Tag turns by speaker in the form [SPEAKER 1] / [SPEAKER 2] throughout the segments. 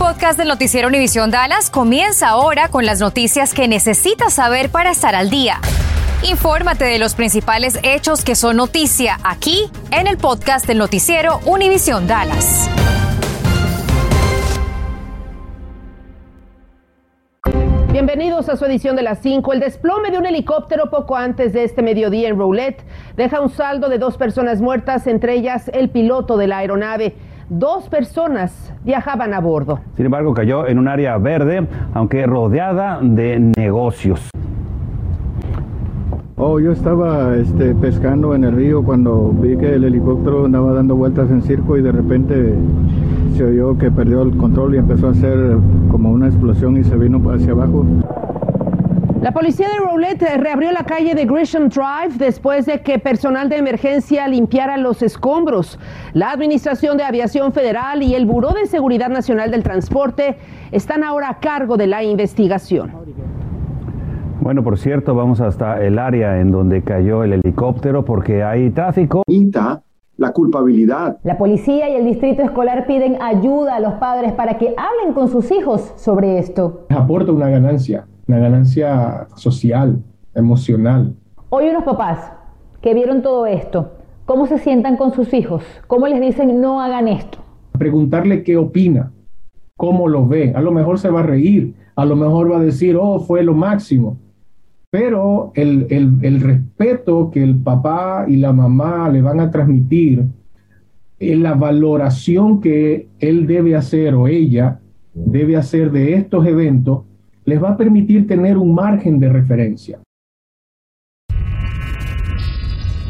[SPEAKER 1] podcast del noticiero Univisión Dallas comienza ahora con las noticias que necesitas saber para estar al día. Infórmate de los principales hechos que son noticia aquí en el podcast del noticiero Univisión Dallas.
[SPEAKER 2] Bienvenidos a su edición de las 5. El desplome de un helicóptero poco antes de este mediodía en Roulette deja un saldo de dos personas muertas, entre ellas el piloto de la aeronave. Dos personas viajaban a bordo.
[SPEAKER 3] Sin embargo, cayó en un área verde, aunque rodeada de negocios.
[SPEAKER 4] Oh, yo estaba este, pescando en el río cuando vi que el helicóptero andaba dando vueltas en circo y de repente se oyó que perdió el control y empezó a hacer como una explosión y se vino hacia abajo.
[SPEAKER 2] La policía de Roulette reabrió la calle de Grisham Drive después de que personal de emergencia limpiara los escombros. La Administración de Aviación Federal y el Buró de Seguridad Nacional del Transporte están ahora a cargo de la investigación.
[SPEAKER 3] Bueno, por cierto, vamos hasta el área en donde cayó el helicóptero porque hay tráfico.
[SPEAKER 5] La culpabilidad.
[SPEAKER 6] La policía y el distrito escolar piden ayuda a los padres para que hablen con sus hijos sobre esto.
[SPEAKER 7] Aporta una ganancia una ganancia social, emocional.
[SPEAKER 6] Hoy unos papás que vieron todo esto, ¿cómo se sientan con sus hijos? ¿Cómo les dicen no hagan esto?
[SPEAKER 7] Preguntarle qué opina, cómo lo ve. A lo mejor se va a reír, a lo mejor va a decir, oh, fue lo máximo. Pero el, el respeto que el papá y la mamá le van a transmitir, en la valoración que él debe hacer o ella debe hacer de estos eventos, les va a permitir tener un margen de referencia.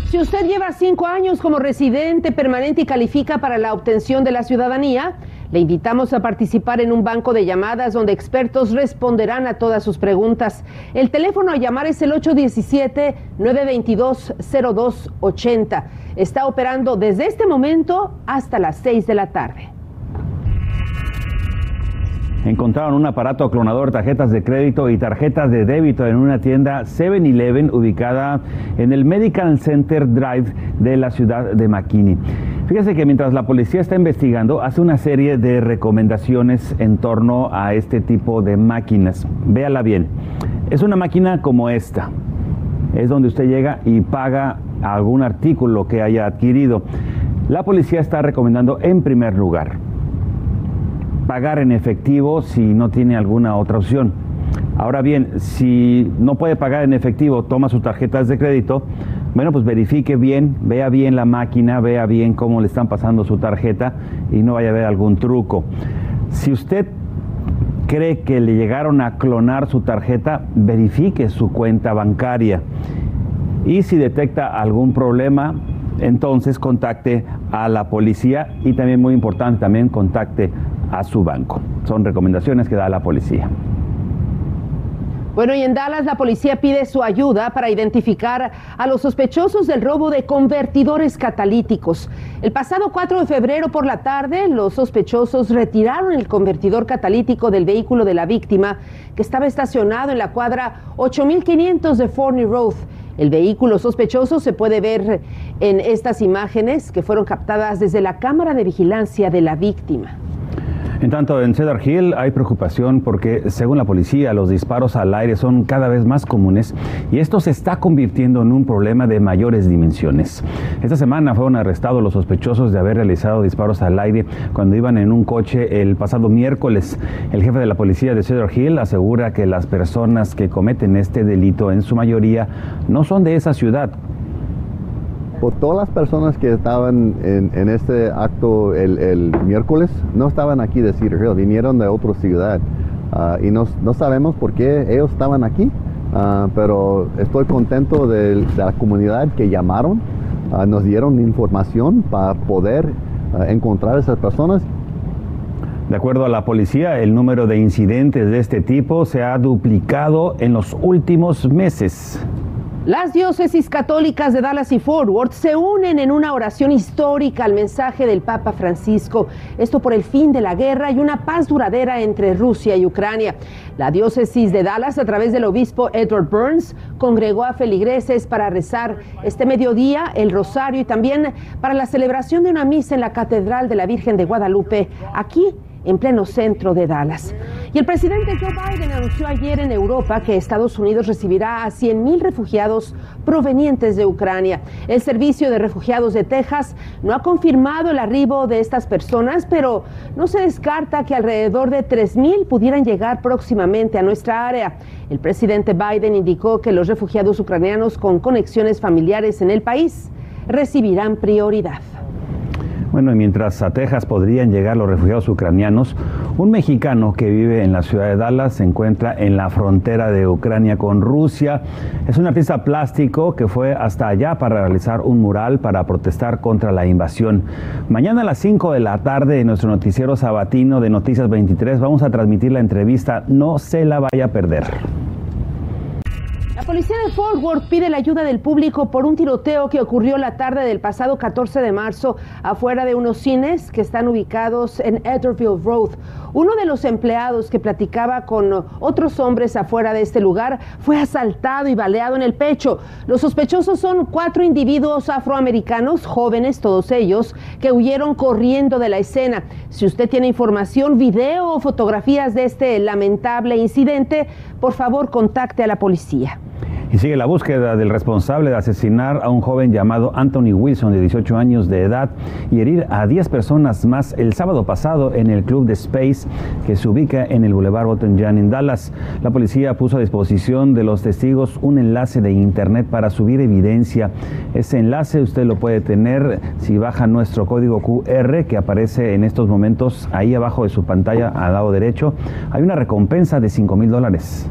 [SPEAKER 2] Si usted lleva cinco años como residente permanente y califica para la obtención de la ciudadanía, le invitamos a participar en un banco de llamadas donde expertos responderán a todas sus preguntas. El teléfono a llamar es el 817-922-0280. Está operando desde este momento hasta las 6 de la tarde
[SPEAKER 3] encontraron un aparato clonador tarjetas de crédito y tarjetas de débito en una tienda 7-Eleven ubicada en el Medical Center Drive de la ciudad de McKinney. Fíjese que mientras la policía está investigando, hace una serie de recomendaciones en torno a este tipo de máquinas. Véala bien. Es una máquina como esta. Es donde usted llega y paga algún artículo que haya adquirido. La policía está recomendando en primer lugar pagar en efectivo si no tiene alguna otra opción. Ahora bien, si no puede pagar en efectivo, toma sus tarjetas de crédito, bueno, pues verifique bien, vea bien la máquina, vea bien cómo le están pasando su tarjeta y no vaya a haber algún truco. Si usted cree que le llegaron a clonar su tarjeta, verifique su cuenta bancaria. Y si detecta algún problema, entonces contacte a la policía y también muy importante, también contacte a su banco. Son recomendaciones que da la policía.
[SPEAKER 2] Bueno, y en Dallas la policía pide su ayuda para identificar a los sospechosos del robo de convertidores catalíticos. El pasado 4 de febrero por la tarde, los sospechosos retiraron el convertidor catalítico del vehículo de la víctima que estaba estacionado en la cuadra 8500 de Forney Road. El vehículo sospechoso se puede ver en estas imágenes que fueron captadas desde la cámara de vigilancia de la víctima.
[SPEAKER 3] En tanto, en Cedar Hill hay preocupación porque, según la policía, los disparos al aire son cada vez más comunes y esto se está convirtiendo en un problema de mayores dimensiones. Esta semana fueron arrestados los sospechosos de haber realizado disparos al aire cuando iban en un coche el pasado miércoles. El jefe de la policía de Cedar Hill asegura que las personas que cometen este delito en su mayoría no son de esa ciudad,
[SPEAKER 8] por todas las personas que estaban en, este acto el, miércoles, no estaban aquí de Cedar vinieron de otra ciudad. Ah, y no, sabemos por qué ellos estaban aquí, ah, pero estoy contento de, la comunidad que llamaron, ah, nos dieron información para poder encontrar a esas personas
[SPEAKER 3] de acuerdo a la policía, el número de incidentes de este tipo se ha duplicado en los últimos meses.
[SPEAKER 2] Las diócesis católicas de Dallas y Fort Worth se unen en una oración histórica al mensaje del Papa Francisco, esto por el fin de la guerra y una paz duradera entre Rusia y Ucrania. La diócesis de Dallas, a través del obispo Edward Burns, congregó a feligreses para rezar este mediodía el rosario y también para la celebración de una misa en la Catedral de la Virgen de Guadalupe, aquí en pleno centro de Dallas. Y el presidente Joe Biden anunció ayer en Europa que Estados Unidos recibirá a 100.000 refugiados provenientes de Ucrania. El Servicio de Refugiados de Texas no ha confirmado el arribo de estas personas, pero no se descarta que alrededor de 3.000 pudieran llegar próximamente a nuestra área. El presidente Biden indicó que los refugiados ucranianos con conexiones familiares en el país recibirán prioridad.
[SPEAKER 3] Bueno, y mientras a Texas podrían llegar los refugiados ucranianos, un mexicano que vive en la ciudad de Dallas se encuentra en la frontera de Ucrania con Rusia. Es un artista plástico que fue hasta allá para realizar un mural para protestar contra la invasión. Mañana a las 5 de la tarde en nuestro noticiero sabatino de Noticias 23 vamos a transmitir la entrevista. No se la vaya a perder.
[SPEAKER 2] La policía de Fort Worth pide la ayuda del público por un tiroteo que ocurrió la tarde del pasado 14 de marzo afuera de unos cines que están ubicados en Etterville Road. Uno de los empleados que platicaba con otros hombres afuera de este lugar fue asaltado y baleado en el pecho. Los sospechosos son cuatro individuos afroamericanos, jóvenes todos ellos, que huyeron corriendo de la escena. Si usted tiene información, video o fotografías de este lamentable incidente, por favor contacte a la policía.
[SPEAKER 3] Y sigue la búsqueda del responsable de asesinar a un joven llamado Anthony Wilson de 18 años de edad y herir a 10 personas más el sábado pasado en el club de Space que se ubica en el Boulevard Bottom Jan en Dallas. La policía puso a disposición de los testigos un enlace de internet para subir evidencia. Ese enlace usted lo puede tener si baja nuestro código QR que aparece en estos momentos ahí abajo de su pantalla al lado derecho. Hay una recompensa de 5 mil dólares.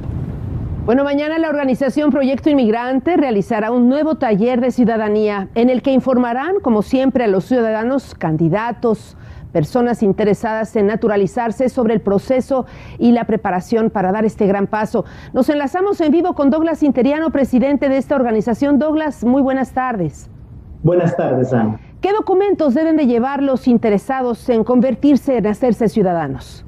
[SPEAKER 2] Bueno, mañana la organización Proyecto Inmigrante realizará un nuevo taller de ciudadanía en el que informarán, como siempre, a los ciudadanos, candidatos, personas interesadas en naturalizarse sobre el proceso y la preparación para dar este gran paso. Nos enlazamos en vivo con Douglas Interiano, presidente de esta organización. Douglas, muy buenas tardes.
[SPEAKER 9] Buenas tardes, Ana.
[SPEAKER 2] ¿Qué documentos deben de llevar los interesados en convertirse en hacerse ciudadanos?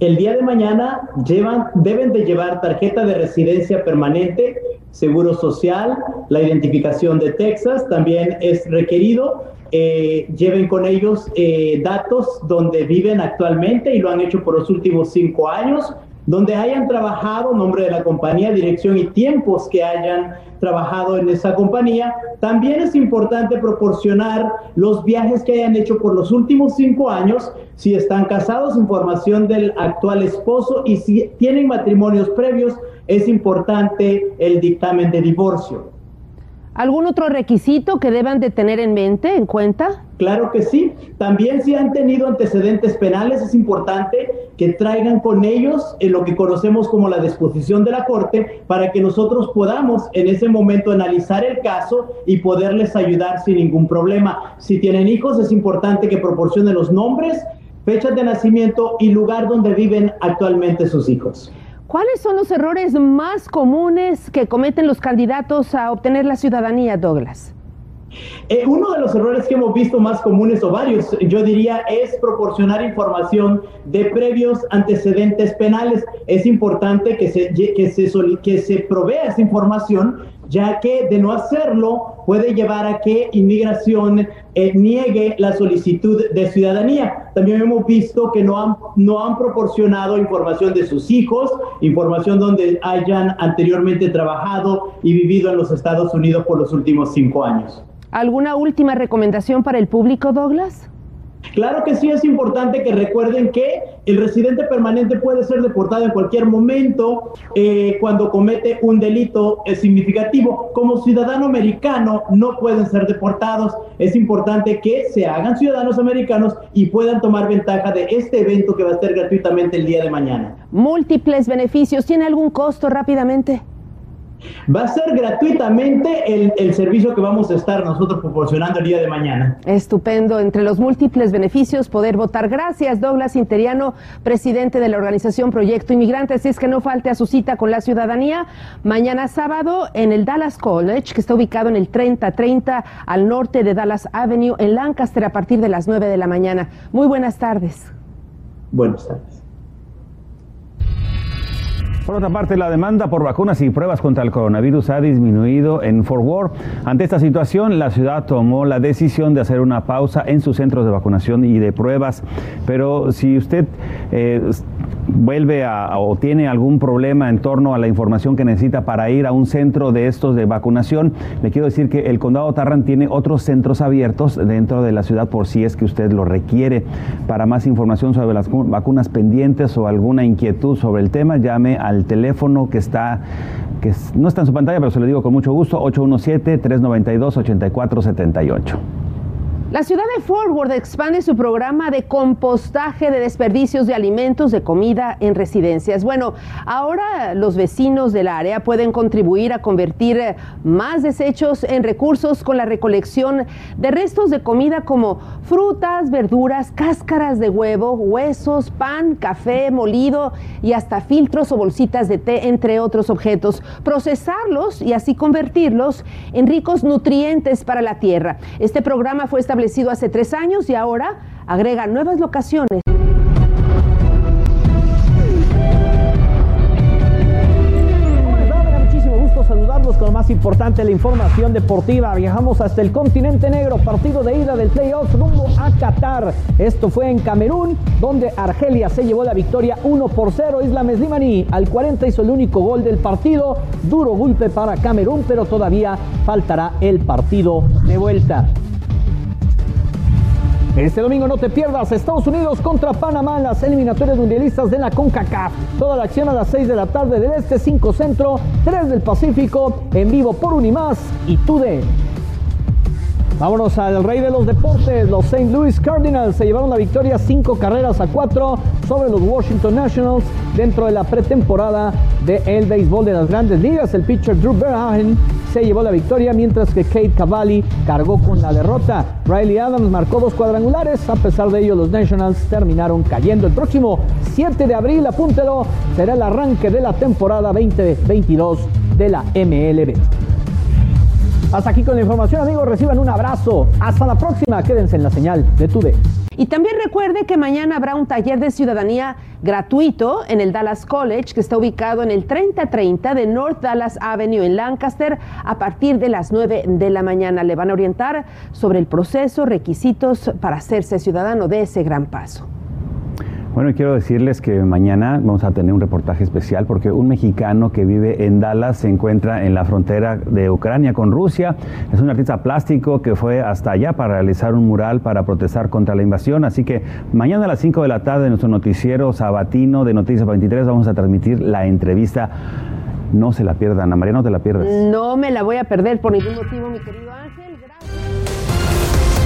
[SPEAKER 9] El día de mañana llevan, deben de llevar tarjeta de residencia permanente, seguro social, la identificación de Texas, también es requerido. Eh, lleven con ellos eh, datos donde viven actualmente y lo han hecho por los últimos cinco años, donde hayan trabajado, nombre de la compañía, dirección y tiempos que hayan trabajado en esa compañía. También es importante proporcionar los viajes que hayan hecho por los últimos cinco años, si están casados, información del actual esposo y si tienen matrimonios previos, es importante el dictamen de divorcio.
[SPEAKER 2] ¿Algún otro requisito que deban de tener en mente, en cuenta?
[SPEAKER 9] Claro que sí. También si han tenido antecedentes penales, es importante que traigan con ellos en lo que conocemos como la disposición de la Corte para que nosotros podamos en ese momento analizar el caso y poderles ayudar sin ningún problema. Si tienen hijos, es importante que proporcionen los nombres, fechas de nacimiento y lugar donde viven actualmente sus hijos.
[SPEAKER 2] ¿Cuáles son los errores más comunes que cometen los candidatos a obtener la ciudadanía, Douglas?
[SPEAKER 9] Eh, uno de los errores que hemos visto más comunes o varios, yo diría, es proporcionar información de previos antecedentes penales. Es importante que se, que se, que se provea esa información ya que de no hacerlo puede llevar a que inmigración eh, niegue la solicitud de ciudadanía. También hemos visto que no han, no han proporcionado información de sus hijos, información donde hayan anteriormente trabajado y vivido en los Estados Unidos por los últimos cinco años.
[SPEAKER 2] ¿Alguna última recomendación para el público, Douglas?
[SPEAKER 9] Claro que sí es importante que recuerden que el residente permanente puede ser deportado en cualquier momento eh, cuando comete un delito eh, significativo. Como ciudadano americano no pueden ser deportados. Es importante que se hagan ciudadanos americanos y puedan tomar ventaja de este evento que va a ser gratuitamente el día de mañana.
[SPEAKER 2] Múltiples beneficios. ¿Tiene algún costo rápidamente?
[SPEAKER 9] Va a ser gratuitamente el, servicio que vamos a estar nosotros proporcionando el día de mañana.
[SPEAKER 2] Estupendo. Entre los múltiples beneficios, poder votar. Gracias, Douglas Interiano, presidente de la organización Proyecto Inmigrante. Así es que no falte a su cita con la ciudadanía. Mañana sábado en el Dallas College, que está ubicado en el 3030 al norte de Dallas Avenue, en Lancaster, a partir de las 9 de la mañana. Muy buenas tardes.
[SPEAKER 9] Buenas tardes.
[SPEAKER 3] Por otra parte, la demanda por vacunas y pruebas contra el coronavirus ha disminuido en Fort Worth. Ante esta situación, la ciudad tomó la decisión de hacer una pausa en sus centros de vacunación y de pruebas. Pero si usted eh, vuelve a, o tiene algún problema en torno a la información que necesita para ir a un centro de estos de vacunación, le quiero decir que el condado Tarrant tiene otros centros abiertos dentro de la ciudad por si es que usted lo requiere. Para más información sobre las vacunas pendientes o alguna inquietud sobre el tema, llame al teléfono que está, que no está en su pantalla, pero se lo digo con mucho gusto, 817-392-8478.
[SPEAKER 2] La ciudad de Fort Worth expande su programa de compostaje de desperdicios de alimentos de comida en residencias. Bueno, ahora los vecinos del área pueden contribuir a convertir más desechos en recursos con la recolección de restos de comida como frutas, verduras, cáscaras de huevo, huesos, pan, café molido y hasta filtros o bolsitas de té, entre otros objetos. Procesarlos y así convertirlos en ricos nutrientes para la tierra. Este programa fue establecido hace tres años y ahora agrega nuevas locaciones.
[SPEAKER 10] Muchísimo gusto saludarlos con lo más importante la información deportiva. Viajamos hasta el continente negro, partido de ida del playoff rumbo a Qatar. Esto fue en Camerún, donde Argelia se llevó la victoria 1 por 0. Islam Slimani al 40 hizo el único gol del partido. Duro golpe para Camerún, pero todavía faltará el partido de vuelta. Este domingo no te pierdas Estados Unidos contra Panamá en las eliminatorias mundialistas de la CONCACAF. Toda la acción a las 6 de la tarde del Este, 5 Centro, 3 del Pacífico, en vivo por Unimás y TUDE. Vámonos al rey de los deportes. Los St. Louis Cardinals se llevaron la victoria 5 carreras a 4 sobre los Washington Nationals dentro de la pretemporada del béisbol de las grandes ligas. El pitcher Drew Verhagen se llevó la victoria mientras que Kate Cavalli cargó con la derrota. Riley Adams marcó dos cuadrangulares. A pesar de ello, los Nationals terminaron cayendo. El próximo 7 de abril, apúntelo, será el arranque de la temporada 2022 de la MLB. Hasta aquí con la información, amigos. Reciban un abrazo. Hasta la próxima. Quédense en la señal de TUDE.
[SPEAKER 2] Y también recuerde que mañana habrá un taller de ciudadanía gratuito en el Dallas College, que está ubicado en el 3030 de North Dallas Avenue en Lancaster, a partir de las 9 de la mañana. Le van a orientar sobre el proceso, requisitos para hacerse ciudadano de ese gran paso.
[SPEAKER 3] Bueno, quiero decirles que mañana vamos a tener un reportaje especial porque un mexicano que vive en Dallas se encuentra en la frontera de Ucrania con Rusia. Es un artista plástico que fue hasta allá para realizar un mural para protestar contra la invasión. Así que mañana a las 5 de la tarde en nuestro noticiero sabatino de Noticias 23 vamos a transmitir la entrevista. No se la pierdan, Ana María, no te la pierdas.
[SPEAKER 2] No me la voy a perder por ningún motivo, mi querido.